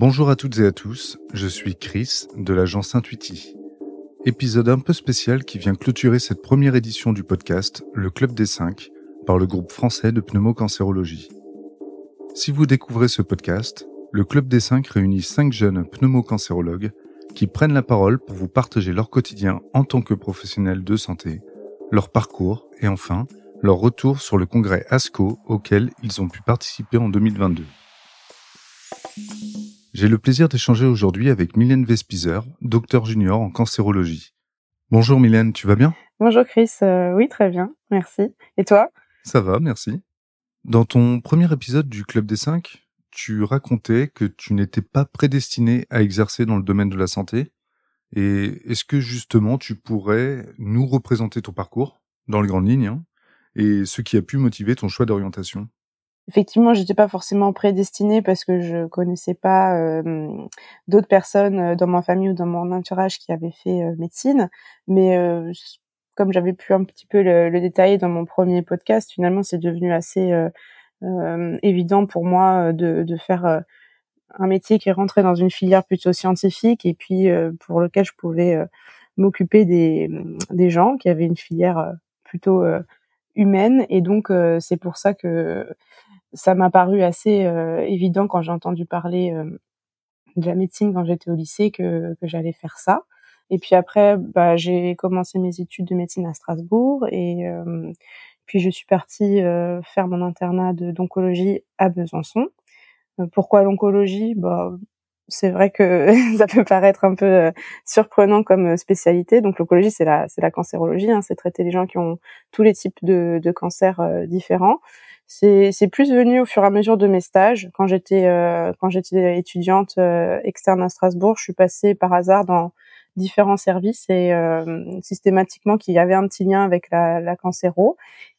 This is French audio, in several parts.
Bonjour à toutes et à tous, je suis Chris de l'agence Intuiti. Épisode un peu spécial qui vient clôturer cette première édition du podcast Le Club des 5 par le groupe français de pneumocancérologie. Si vous découvrez ce podcast, le Club des 5 réunit 5 jeunes pneumocancérologues qui prennent la parole pour vous partager leur quotidien en tant que professionnels de santé, leur parcours et enfin leur retour sur le congrès ASCO auquel ils ont pu participer en 2022. J'ai le plaisir d'échanger aujourd'hui avec Mylène Vespizer, docteur junior en cancérologie. Bonjour Mylène, tu vas bien? Bonjour Chris, euh, oui très bien, merci. Et toi? Ça va, merci. Dans ton premier épisode du Club des 5, tu racontais que tu n'étais pas prédestiné à exercer dans le domaine de la santé. Et est-ce que justement tu pourrais nous représenter ton parcours dans les grandes lignes hein, et ce qui a pu motiver ton choix d'orientation? Effectivement, j'étais pas forcément prédestinée parce que je connaissais pas d'autres personnes dans ma famille ou dans mon entourage qui avaient fait médecine, mais comme j'avais pu un petit peu le, le, détailler dans mon premier podcast, finalement, c'est devenu assez évident pour moi de, de faire un métier qui rentrait dans une filière plutôt scientifique et puis pour lequel je pouvais m'occuper des, des gens qui avaient une filière plutôt humaine. Et donc c'est pour ça que ça m'a paru assez euh, évident quand j'ai entendu parler euh, de la médecine quand j'étais au lycée que, que j'allais faire ça. Et puis après, bah, j'ai commencé mes études de médecine à Strasbourg et euh, puis je suis partie faire mon internat d'oncologie à Besançon. pourquoi l'oncologie? Bah, c'est vrai que ça peut paraître un peu surprenant comme spécialité. Donc l'oncologie, c'est la, c'est la cancérologie, hein, c'est traiter les gens qui ont tous les types de, de cancers différents. C'est plus venu au fur et à mesure de mes stages. Quand j'étais euh, quand j'étais étudiante euh, externe à Strasbourg, je suis passée par hasard dans différents services et euh, systématiquement qu'il y avait un petit lien avec la, la cancéro.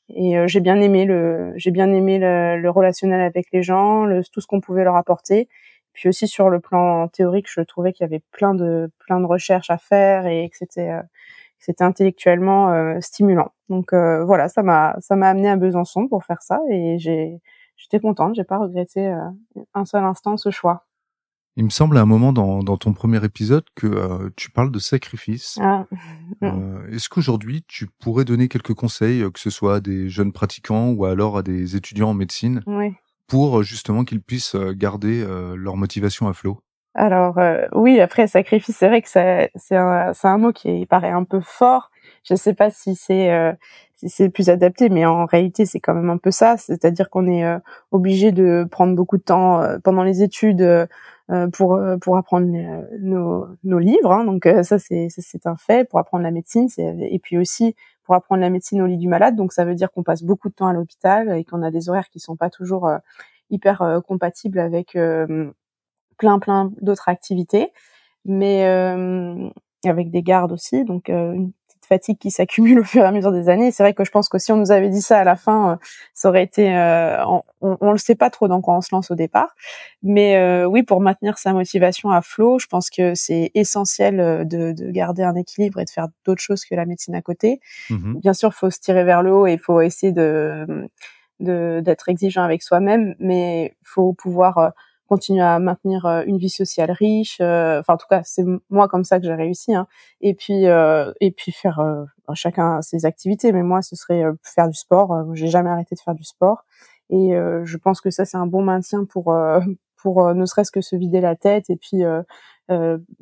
Et j'ai bien aimé le j'ai bien aimé le, le, relationnel avec les gens, le, tout ce qu'on pouvait leur apporter. Puis aussi sur le plan théorique, je trouvais qu'il y avait plein de plein de recherches à faire et que c'était c'était intellectuellement euh, stimulant. Donc euh, voilà, ça m'a ça m'a amené à Besançon pour faire ça et j'ai j'étais contente, j'ai pas regretté euh, un seul instant ce choix. Il me semble à un moment dans, dans ton premier épisode que tu parles de sacrifice. Ah. Est-ce qu'aujourd'hui tu pourrais donner quelques conseils, que ce soit à des jeunes pratiquants ou alors à des étudiants en médecine, oui. pour justement qu'ils puissent garder leur motivation à flot? Alors euh, oui, après sacrifice, c'est vrai que c'est un, mot qui paraît un peu fort. Je ne sais pas si c'est euh, si c'est plus adapté, mais en réalité c'est quand même un peu ça. C'est-à-dire qu'on est, euh, obligé de prendre beaucoup de temps pendant les études pour apprendre nos, nos livres. Hein. donc ça c'est c'est un fait. Pour apprendre la médecine, et puis aussi pour apprendre la médecine au lit du malade. Donc ça veut dire qu'on passe beaucoup de temps à l'hôpital et qu'on a des horaires qui sont pas toujours hyper compatibles avec plein plein d'autres activités, mais euh, avec des gardes aussi, donc euh, une petite fatigue qui s'accumule au fur et à mesure des années. C'est vrai que je pense que si on nous avait dit ça à la fin, euh, ça aurait été, on, on, le sait pas trop dans quoi on se lance au départ, mais oui, pour maintenir sa motivation à flot, je pense que c'est essentiel de, de, garder un équilibre et de faire d'autres choses que la médecine à côté. Mmh Bien sûr, faut se tirer vers le haut et il faut essayer de d'être exigeant avec soi-même, mais faut pouvoir continuer à maintenir euh, une vie sociale riche. Euh, enfin, en tout cas, c'est moi comme ça que j'ai réussi. Hein. Et puis, euh, et puis faire chacun ses activités. Mais moi, ce serait faire du sport. j'ai jamais arrêté de faire du sport. Et je pense que ça, c'est un bon maintien pour pour ne serait-ce que se vider la tête et puis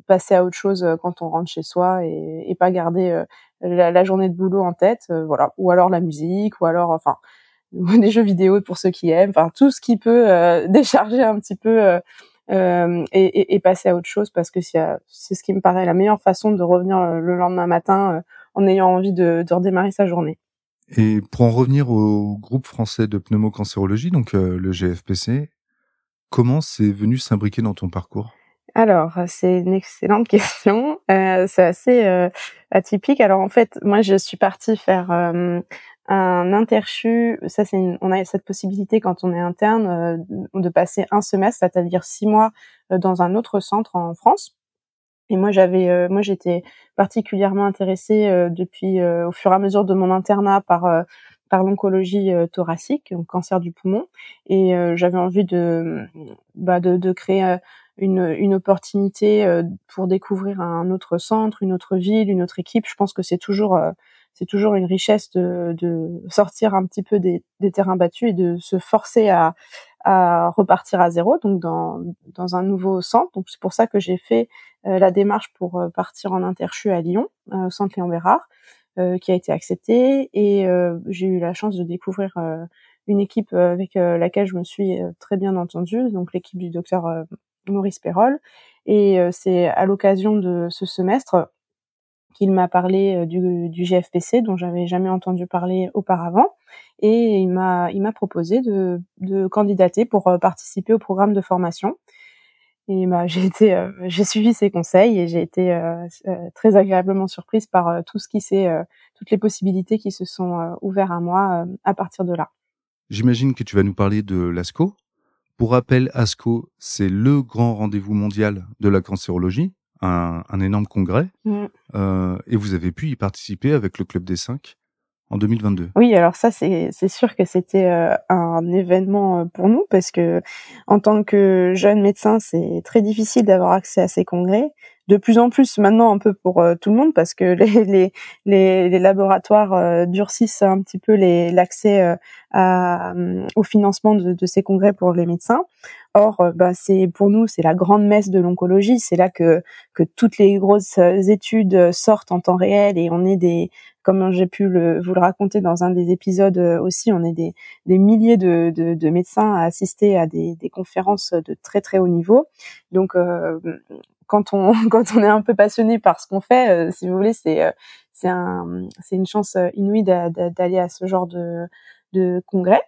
passer à autre chose quand on rentre chez soi et, et pas garder la, la, journée de boulot en tête. voilà. Ou alors la musique, ou alors, enfin des jeux vidéo pour ceux qui aiment, enfin tout ce qui peut euh, décharger un petit peu euh, euh, et, et, et, passer à autre chose parce que c'est ce qui me paraît la meilleure façon de revenir le lendemain matin en ayant envie de, de, redémarrer sa journée. Et pour en revenir au groupe français de pneumocancérologie, donc le GFPC, comment c'est venu s'imbriquer dans ton parcours? Alors, c'est une excellente question. Euh, c'est assez euh, atypique. Alors en fait, moi, je suis partie faire euh, un interchu, ça c'est on a cette possibilité quand on est interne euh, de passer un semestre, c'est-à-dire six mois euh, dans un autre centre en France. Et moi j'avais, euh, moi j'étais particulièrement intéressée depuis au fur et à mesure de mon internat par par l'oncologie thoracique, donc cancer du poumon, et j'avais envie de, bah, de, de créer une, une opportunité pour découvrir un autre centre, une autre ville, une autre équipe. Je pense que c'est toujours c'est toujours une richesse de, de, sortir un petit peu des, des, terrains battus et de se forcer à, à repartir à zéro, donc dans, dans un nouveau centre. Donc c'est pour ça que j'ai fait la démarche pour partir en interchu à Lyon, au centre Léon Bérard, qui a été accepté et j'ai eu la chance de découvrir une équipe avec laquelle je me suis très bien entendue, donc l'équipe du docteur Maurice Perrol. Et c'est à l'occasion de ce semestre qu'il m'a parlé du, du, GFPC dont j'avais jamais entendu parler auparavant et il m'a il m'a proposé de, de candidater pour participer au programme de formation et bah, j'ai été j'ai suivi ses conseils et j'ai été très agréablement surprise par tout ce qui s'est toutes les possibilités qui se sont ouvertes à moi à partir de là. J'imagine que tu vas nous parler de l'ASCO. Pour rappel, ASCO, c'est le grand rendez-vous mondial de la cancérologie, un, un énorme congrès. Mmh. Euh, et vous avez pu y participer avec le Club des Cinq en 2022. Oui, alors ça, c'est sûr que c'était euh, un événement euh, pour nous parce que en tant que jeune médecin, c'est très difficile d'avoir accès à ces congrès de plus en plus maintenant un peu pour euh, tout le monde parce que les, les, les, les laboratoires euh, durcissent un petit peu l'accès euh, à, au financement de, de, ces congrès pour les médecins. Or, bah, c'est pour nous c'est la grande messe de l'oncologie. C'est là que que toutes les grosses études sortent en temps réel et on est des comme j'ai pu le, vous le raconter dans un des épisodes aussi, on est des, des milliers de, de, de, médecins à assister à des, des, conférences de très très haut niveau. Donc, quand on quand on est un peu passionné par ce qu'on fait, euh, si vous voulez, c'est euh, c'est un c'est une chance euh, inouïe d'aller à ce genre de de congrès.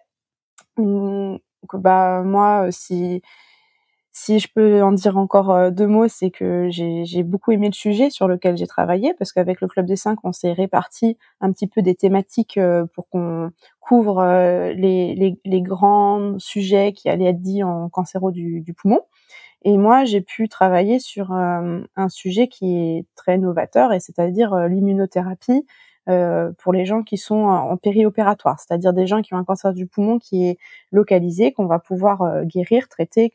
Donc, bah moi, si si je peux en dire encore deux mots, c'est que j'ai beaucoup aimé le sujet sur lequel j'ai travaillé parce qu'avec le club des cinq, on s'est réparti un petit peu des thématiques pour qu'on couvre les, les, les, grands sujets qui allaient être dits en cancéro du, du poumon. Et moi, j'ai pu travailler sur euh, un sujet qui est très novateur, et c'est-à-dire euh, l'immunothérapie euh, pour les gens qui sont en périopératoire, c'est-à-dire des gens qui ont un cancer du poumon qui est localisé, qu'on va pouvoir guérir, traiter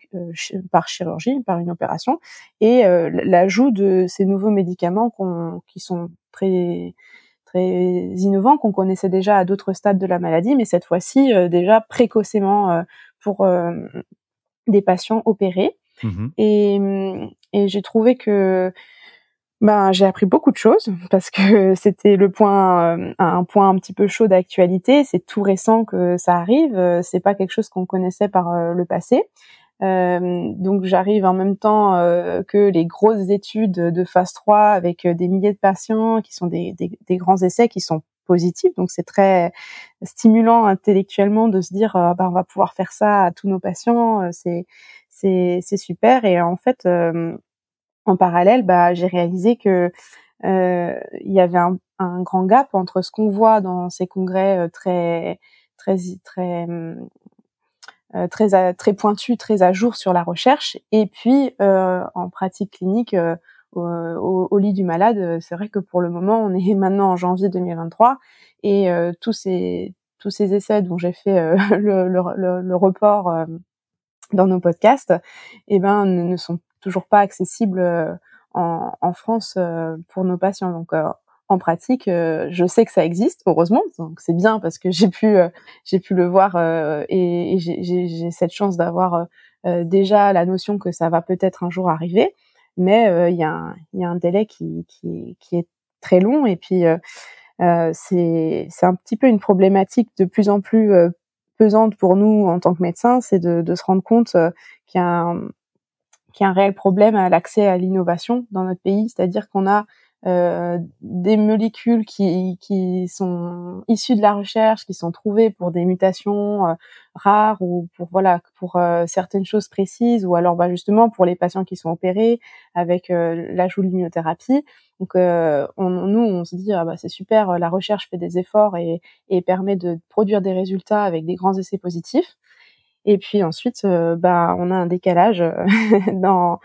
par chirurgie, par une opération, et l'ajout de ces nouveaux médicaments qui sont très très innovants, qu'on connaissait déjà à d'autres stades de la maladie, mais cette fois-ci déjà précocement pour des patients opérés. Mmh et, j'ai trouvé que ben j'ai appris beaucoup de choses parce que c'était le point euh, un point un petit peu chaud d'actualité. C'est tout récent que ça arrive. C'est pas quelque chose qu'on connaissait par euh, le passé. Euh, donc j'arrive en même temps que les grosses études de phase 3 avec des milliers de patients qui sont des, des, des grands essais qui sont positifs. Donc c'est très stimulant intellectuellement de se dire bah, on va pouvoir faire ça à tous nos patients. C'est c'est super. Et en fait, euh, en parallèle, bah, j'ai réalisé que euh, il y avait un, un, grand gap entre ce qu'on voit dans ces congrès euh, très très très très très pointu, très à jour sur la recherche, et puis en pratique clinique au, au, lit du malade. C'est vrai que pour le moment, on est maintenant en janvier 2023 et tous ces tous ces essais dont j'ai fait le, le, le, report dans nos podcasts, eh ben, ne, sont toujours pas accessibles euh, en, en France euh, pour nos patients. Donc, euh, en pratique, je sais que ça existe, heureusement. Donc, c'est bien parce que j'ai pu, j'ai pu le voir et, j'ai cette chance d'avoir déjà la notion que ça va peut-être un jour arriver. Mais il y, a un, y a un délai qui, qui, qui est très long et puis c'est un petit peu une problématique de plus en plus pesante pour nous en tant que médecins, c'est de, se rendre compte euh, qu'il qu'il y a un réel problème à l'accès à l'innovation dans notre pays, c'est-à-dire qu'on a euh, des molécules qui, qui sont issues de la recherche, qui sont trouvées pour des mutations euh, rares ou pour voilà pour euh, certaines choses précises, ou alors bah, justement pour les patients qui sont opérés avec l'ajout de l'immunothérapie. Donc on, nous on se dit ah bah c'est super, la recherche fait des efforts et, et permet de produire des résultats avec des grands essais positifs. Et puis ensuite, euh, bah, on a un décalage euh, dans,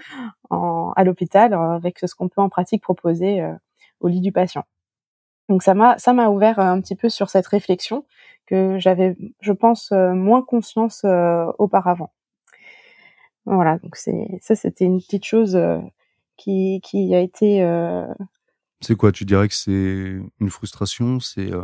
en, à l'hôpital euh, avec ce qu'on peut en pratique proposer au lit du patient. Donc ça m'a ça m'a ouvert un petit peu sur cette réflexion que j'avais, je pense, moins conscience auparavant. Voilà, donc c'est ça, c'était une petite chose qui qui a été c'est quoi Tu dirais que c'est une frustration C'est euh...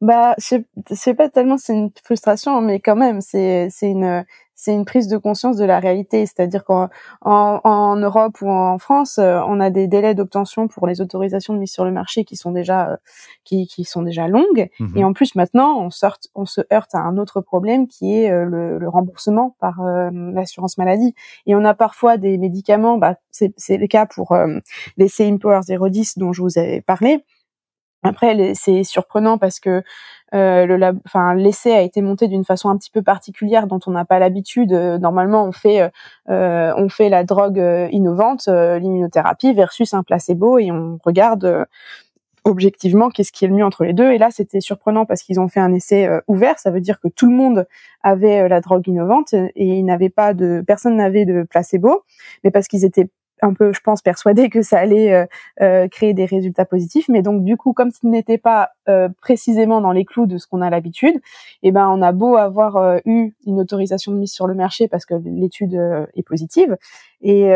bah, je sais pas tellement c'est une frustration, mais quand même, c'est c'est une c'est une prise de conscience de la réalité. C'est-à-dire qu'en en, en, Europe ou en France, euh, on a des délais d'obtention pour les autorisations de mise sur le marché qui sont déjà euh, qui, qui sont déjà longues. Mmh Et en plus, maintenant, on, sort, on se heurte à un autre problème qui est euh, le, le remboursement par l'assurance maladie. Et on a parfois des médicaments, bah, c'est le cas pour les Power 010 dont je vous avais parlé. Après, c'est surprenant parce que euh, le enfin l'essai a été monté d'une façon un petit peu particulière dont on n'a pas l'habitude. Euh, normalement, on fait euh, on fait la drogue euh, innovante, l'immunothérapie versus un placebo et on regarde objectivement qu'est-ce qui est le mieux entre les deux. Et là, c'était surprenant parce qu'ils ont fait un essai ouvert. Ça veut dire que tout le monde avait la drogue innovante et il n'avait pas de personne n'avait de placebo, mais parce qu'ils étaient un peu, je pense, persuadé que ça allait euh, euh, créer des résultats positifs. Mais donc, du coup, comme s'il n'était pas euh, précisément dans les clous de ce qu'on a l'habitude, eh ben, on a beau avoir eu une autorisation de mise sur le marché parce que l'étude est positive, et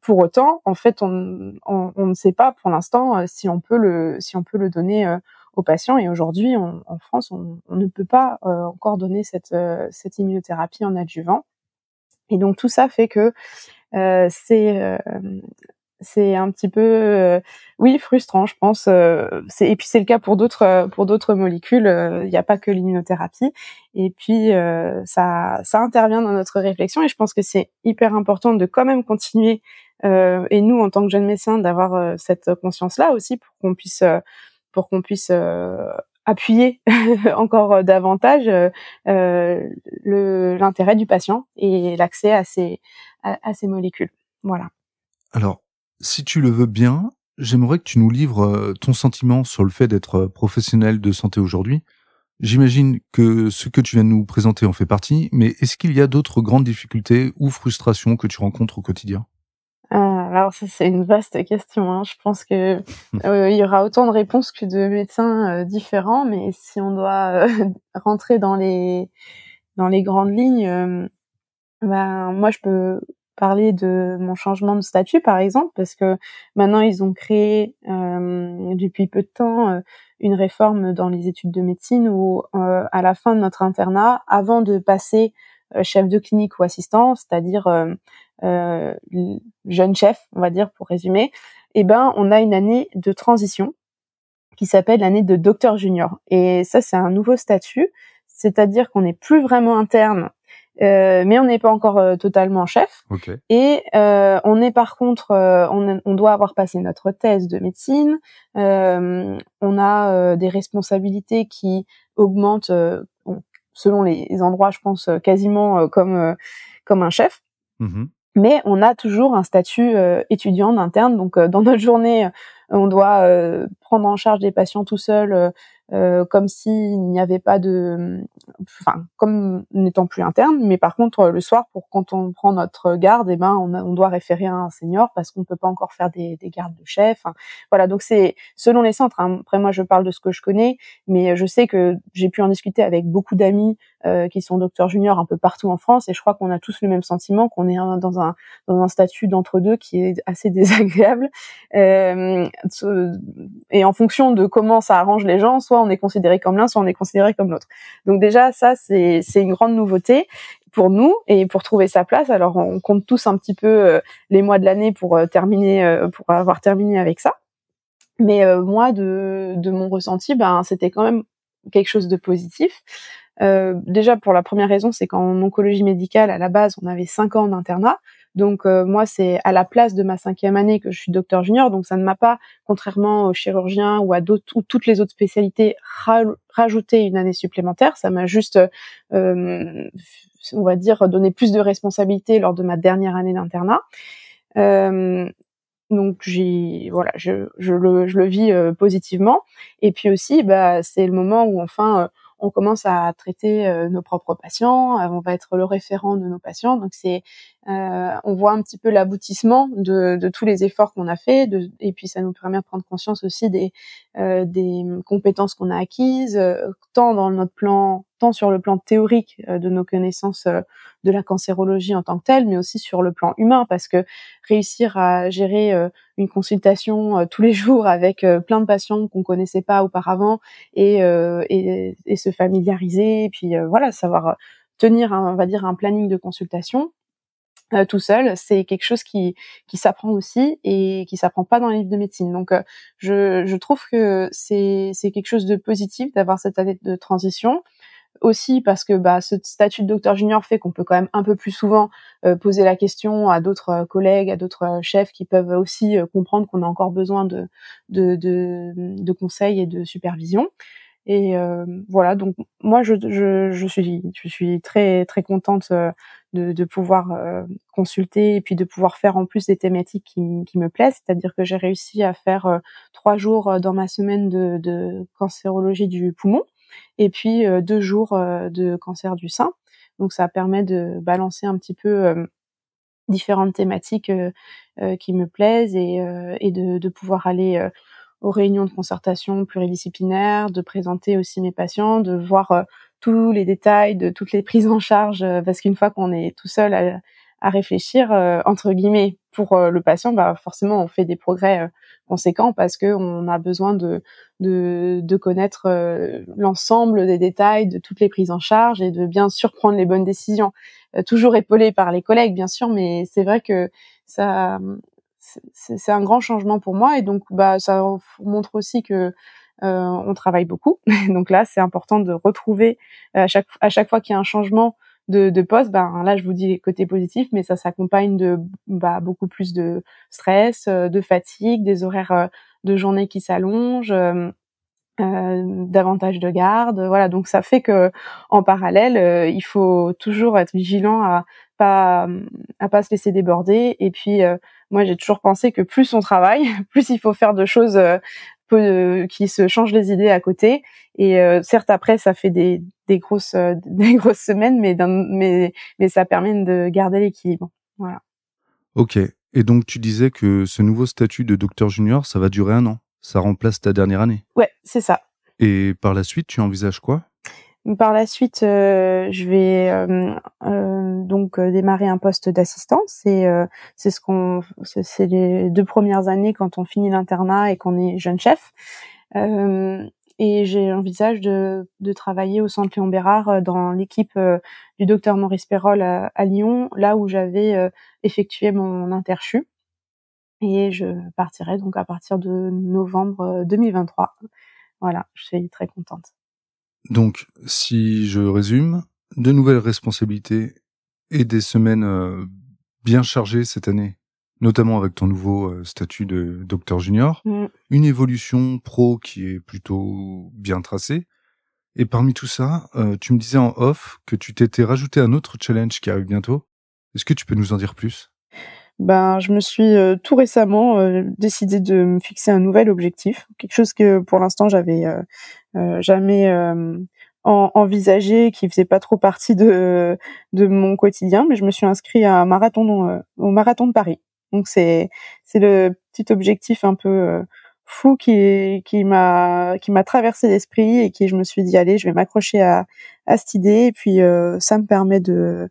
pour autant, en fait, on, on, on ne sait pas pour l'instant si on peut le si on peut le donner aux patients. Et aujourd'hui, en France, on, on, ne peut pas encore donner cette cette immunothérapie en adjuvant. Et donc tout ça fait que euh, c'est euh, c'est un petit peu euh, oui frustrant je pense et puis c'est le cas pour d'autres pour d'autres molécules il n'y a pas que l'immunothérapie. Et puis ça ça intervient dans notre réflexion et je pense que c'est hyper important de quand même continuer et nous en tant que jeunes médecins d'avoir cette conscience là aussi pour qu'on puisse pour qu'on puisse appuyer encore davantage l'intérêt du patient et l'accès à ces molécules. Voilà. Alors, si tu le veux bien, j'aimerais que tu nous livres euh, ton sentiment sur le fait d'être euh, professionnel de santé aujourd'hui. J'imagine que ce que tu viens de nous présenter en fait partie, mais est-ce qu'il y a d'autres grandes difficultés ou frustrations que tu rencontres au quotidien? Alors ça c'est une vaste question. Hein. Je pense que euh, il y aura autant de réponses que de médecins différents, mais si on doit rentrer dans les dans les grandes lignes, ben, moi, je peux parler de mon changement de statut, par exemple, parce que maintenant, ils ont créé euh, depuis peu de temps euh, une réforme dans les études de médecine où, euh, à la fin de notre internat, avant de passer euh, chef de clinique ou assistant, c'est-à-dire jeune chef, on va dire, pour résumer, eh ben, on a une année de transition qui s'appelle l'année de docteur junior. Et ça, c'est un nouveau statut, c'est-à-dire qu'on n'est plus vraiment interne euh, mais on n'est pas encore euh, totalement chef. Et euh, on est par contre, on, on, doit avoir passé notre thèse de médecine. on a des responsabilités qui augmentent selon les endroits, je pense quasiment comme comme un chef. Mmh mais on a toujours un statut étudiant interne. Donc dans notre journée, on doit prendre en charge des patients tout seul euh, comme s'il n'y avait pas de, enfin, comme n'étant plus interne, mais par contre le soir, pour quand on prend notre garde, eh ben on, doit référer à un senior parce qu'on ne peut pas encore faire des, des gardes de chef. voilà, donc c'est selon les centres. Hein. Après moi, je parle de ce que je connais, mais je sais que j'ai pu en discuter avec beaucoup d'amis euh, qui sont docteurs juniors un peu partout en France, et je crois qu'on a tous le même sentiment, qu'on est dans un dans un statut d'entre deux qui est assez désagréable. Euh, et en fonction de comment ça arrange les gens, soit on est considéré comme l'un, soit on est considéré comme l'autre. Donc déjà, ça, c'est une grande nouveauté pour nous et pour trouver sa place. Alors, on compte tous un petit peu euh, les mois de l'année pour euh, terminer, euh, pour avoir terminé avec ça. Mais moi, de, de mon ressenti, ben, c'était quand même quelque chose de positif. Déjà pour la première raison, c'est qu'en oncologie médicale, à la base, on avait cinq ans d'internat. Donc euh, moi, c'est à la place de ma cinquième année que je suis docteur junior, donc ça ne m'a pas, contrairement aux chirurgiens ou à d'autres ou toutes les autres spécialités, rajouté une année supplémentaire. Ça m'a juste, euh, on va dire, donné plus de responsabilités lors de ma dernière année d'internat. Euh, donc j'ai voilà, je, je, le, je le vis euh, positivement. Et puis aussi, bah, c'est le moment où enfin on commence à traiter euh, nos propres patients, euh, on va être le référent de nos patients. Donc c'est euh, on voit un petit peu l'aboutissement de, de, tous les efforts qu'on a fait, de, et puis ça nous permet de prendre conscience aussi des, euh, des compétences qu'on a acquises, euh, tant dans notre plan, tant sur le plan théorique euh, de nos connaissances euh, de la cancérologie en tant que telle, mais aussi sur le plan humain, parce que réussir à gérer une consultation tous les jours avec plein de patients qu'on connaissait pas auparavant et, et, et se familiariser, et puis voilà, savoir tenir, on va dire, un planning de consultation euh, tout seul, c'est quelque chose qui, qui s'apprend aussi et qui s'apprend pas dans les livres de médecine. Donc, euh, je, je trouve que c'est, quelque chose de positif d'avoir cette année de transition. Aussi parce que bah, ce statut de docteur junior fait qu'on peut quand même un peu plus souvent euh, poser la question à d'autres collègues, à d'autres chefs qui peuvent aussi comprendre qu'on a encore besoin de, de, de, de conseils et de supervision. Et voilà, donc moi je, je, je, suis je suis très très contente de, de pouvoir euh, consulter et puis de pouvoir faire en plus des thématiques qui, qui me plaisent. C'est-à-dire que j'ai réussi à faire euh, trois jours euh, dans ma semaine de, de, cancérologie du poumon et puis deux jours de cancer du sein. Donc ça permet de balancer un petit peu différentes thématiques qui me plaisent et, et de, de, pouvoir aller aux réunions de concertation pluridisciplinaires, de présenter aussi mes patients, de voir tous les détails de toutes les prises en charge, euh, parce qu'une fois qu'on est tout seul à, à réfléchir, euh, entre guillemets, pour euh, le patient, bah forcément on fait des progrès conséquents parce que on a besoin de de, de connaître l'ensemble des détails de toutes les prises en charge et de bien sûr prendre les bonnes décisions. toujours épaulé par les collègues, bien sûr, mais c'est vrai que ça c'est un grand changement pour moi et donc bah ça montre aussi que euh, on travaille beaucoup. Donc là, c'est important de retrouver euh, à chaque à chaque fois qu'il y a un changement de, poste, ben là je vous dis les côtés positifs, mais ça s'accompagne de bah, beaucoup plus de stress, euh, de fatigue, des horaires de journée qui s'allongent, euh, davantage de garde, voilà. Donc ça fait que en parallèle, il faut toujours être vigilant à pas à pas se laisser déborder. Et puis moi j'ai toujours pensé que plus on travaille, plus il faut faire de choses peu, qui se changent les idées à côté. Et euh, certes, après, ça fait des, des grosses euh, des grosses semaines, mais, mais mais ça permet de garder l'équilibre. Voilà. Ok. Et donc tu disais que ce nouveau statut de docteur junior, ça va durer un an. Ça remplace ta dernière année. Ouais, c'est ça. Et par la suite, tu envisages quoi? Par la suite, euh, je vais euh, euh, donc démarrer un poste d'assistance. C'est c'est ce qu'on c'est les deux premières années quand on finit l'internat et qu'on est jeune chef. et j'ai envisage de, travailler au centre Léon Bérard dans l'équipe du docteur Maurice Perrol à, à, Lyon, là où j'avais effectué mon interchu. Et je partirai donc à partir de novembre 2023. Voilà, je suis très contente. Donc, si je résume, de nouvelles responsabilités et des semaines euh, bien chargées cette année, notamment avec ton nouveau euh, statut de docteur junior, mm. une évolution pro qui est plutôt bien tracée. Et parmi tout ça, euh, tu me disais en off que tu t'étais rajouté un autre challenge qui arrive bientôt. Est-ce que tu peux nous en dire plus? Ben, je me suis tout récemment décidé de me fixer un nouvel objectif, quelque chose que pour l'instant j'avais euh, jamais euh, envisagé, qui faisait pas trop partie de de mon quotidien, mais je me suis inscrit à un marathon euh, au marathon de Paris. Donc c'est c'est le petit objectif un peu fou qui qui m'a qui m'a traversé l'esprit et qui je me suis dit allez je vais m'accrocher à à cette idée et puis ça me permet de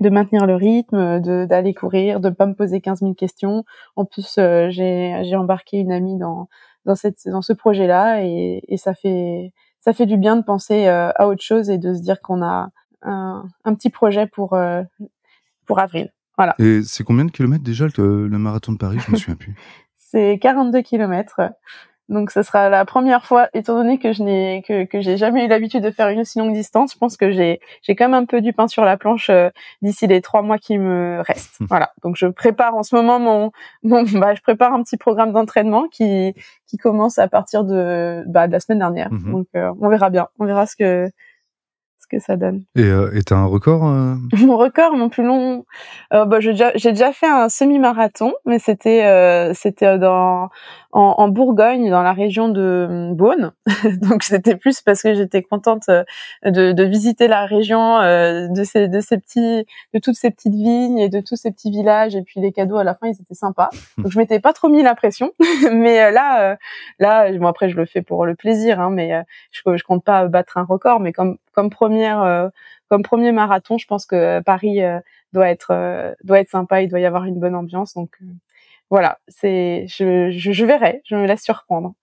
de maintenir le rythme, d'aller courir, de pas me poser 15 000 questions. En plus j'ai j'ai embarqué une amie dans dans cette dans ce projet là et, et ça fait ça fait du bien de penser euh, à autre chose et de se dire qu'on a un, un, petit projet pour euh, pour avril. Voilà. Et c'est combien de kilomètres déjà le, le marathon de Paris? Je me souviens plus. c'est 42 kilomètres. Donc ce sera la première fois, étant donné que je n'ai que, que j'ai jamais eu l'habitude de faire une aussi longue distance, je pense que j'ai j'ai quand même un peu du pain sur la planche euh, d'ici les trois mois qui me restent. voilà. Donc je prépare en ce moment mon mon bah, je prépare un petit programme d'entraînement qui qui commence à partir de bah, de la semaine dernière. Mhm. Donc euh, on verra bien, on verra ce que que ça donne. Et euh, t'as un record euh? Mon record, mon plus long, euh, bah, j'ai déjà, déjà fait un semi-marathon, mais c'était euh, c'était dans en, en, Bourgogne, dans la région de hum, Beaune. Donc c'était plus parce que j'étais contente euh, de, de, visiter la région, euh, de ces de ces petits, de toutes ces petites vignes et de tous ces petits villages. Et puis les cadeaux à la fin, ils étaient sympas. Donc je m'étais pas trop mis la pression, mais là, là, bon après je le fais pour le plaisir, hein, mais je, je compte pas battre un record, mais comme comme première comme premier marathon, je pense que Paris doit être doit être sympa, il doit y avoir une bonne ambiance. Donc voilà, c'est je, je, je, verrai, je me laisse surprendre.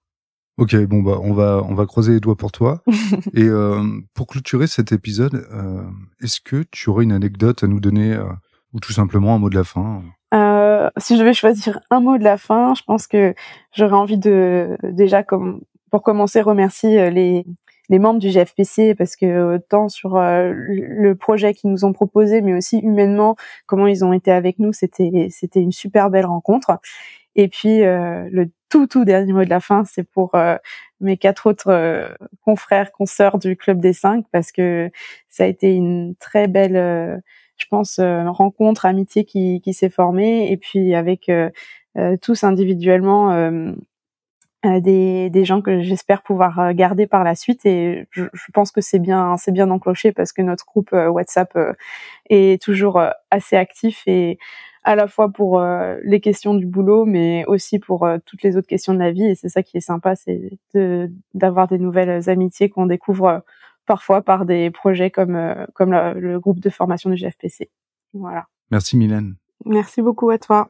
Ok, bon bah on va on va croiser les doigts pour toi. Et euh, pour clôturer cet épisode, euh, est-ce que tu aurais une anecdote à nous donner euh, ou tout simplement un mot de la fin? Euh, Si je devais choisir un mot de la fin, je pense que j'aurais envie de déjà comme pour commencer remercier euh, les les membres du GFPC parce que tant sur euh, le projet qu'ils nous ont proposé, mais aussi humainement comment ils ont été avec nous, c'était c'était une super belle rencontre. Et puis euh, le tout tout dernier mot de la fin, c'est pour euh, mes quatre autres confrères consoeurs du club des cinq parce que ça a été une très belle, je pense, rencontre, amitié qui qui s'est formée et puis avec tous individuellement euh, des, des gens que j'espère pouvoir euh, garder par la suite. Et je, je pense que c'est bien c'est bien enclenché parce que notre groupe euh, WhatsApp est toujours assez actif et à la fois pour les questions du boulot mais aussi pour toutes les autres questions de la vie. Et c'est ça qui est sympa c'est d'avoir des nouvelles amitiés qu'on découvre parfois par des projets comme comme le groupe de formation du GFPC voilà. Merci Mylène. Merci beaucoup à toi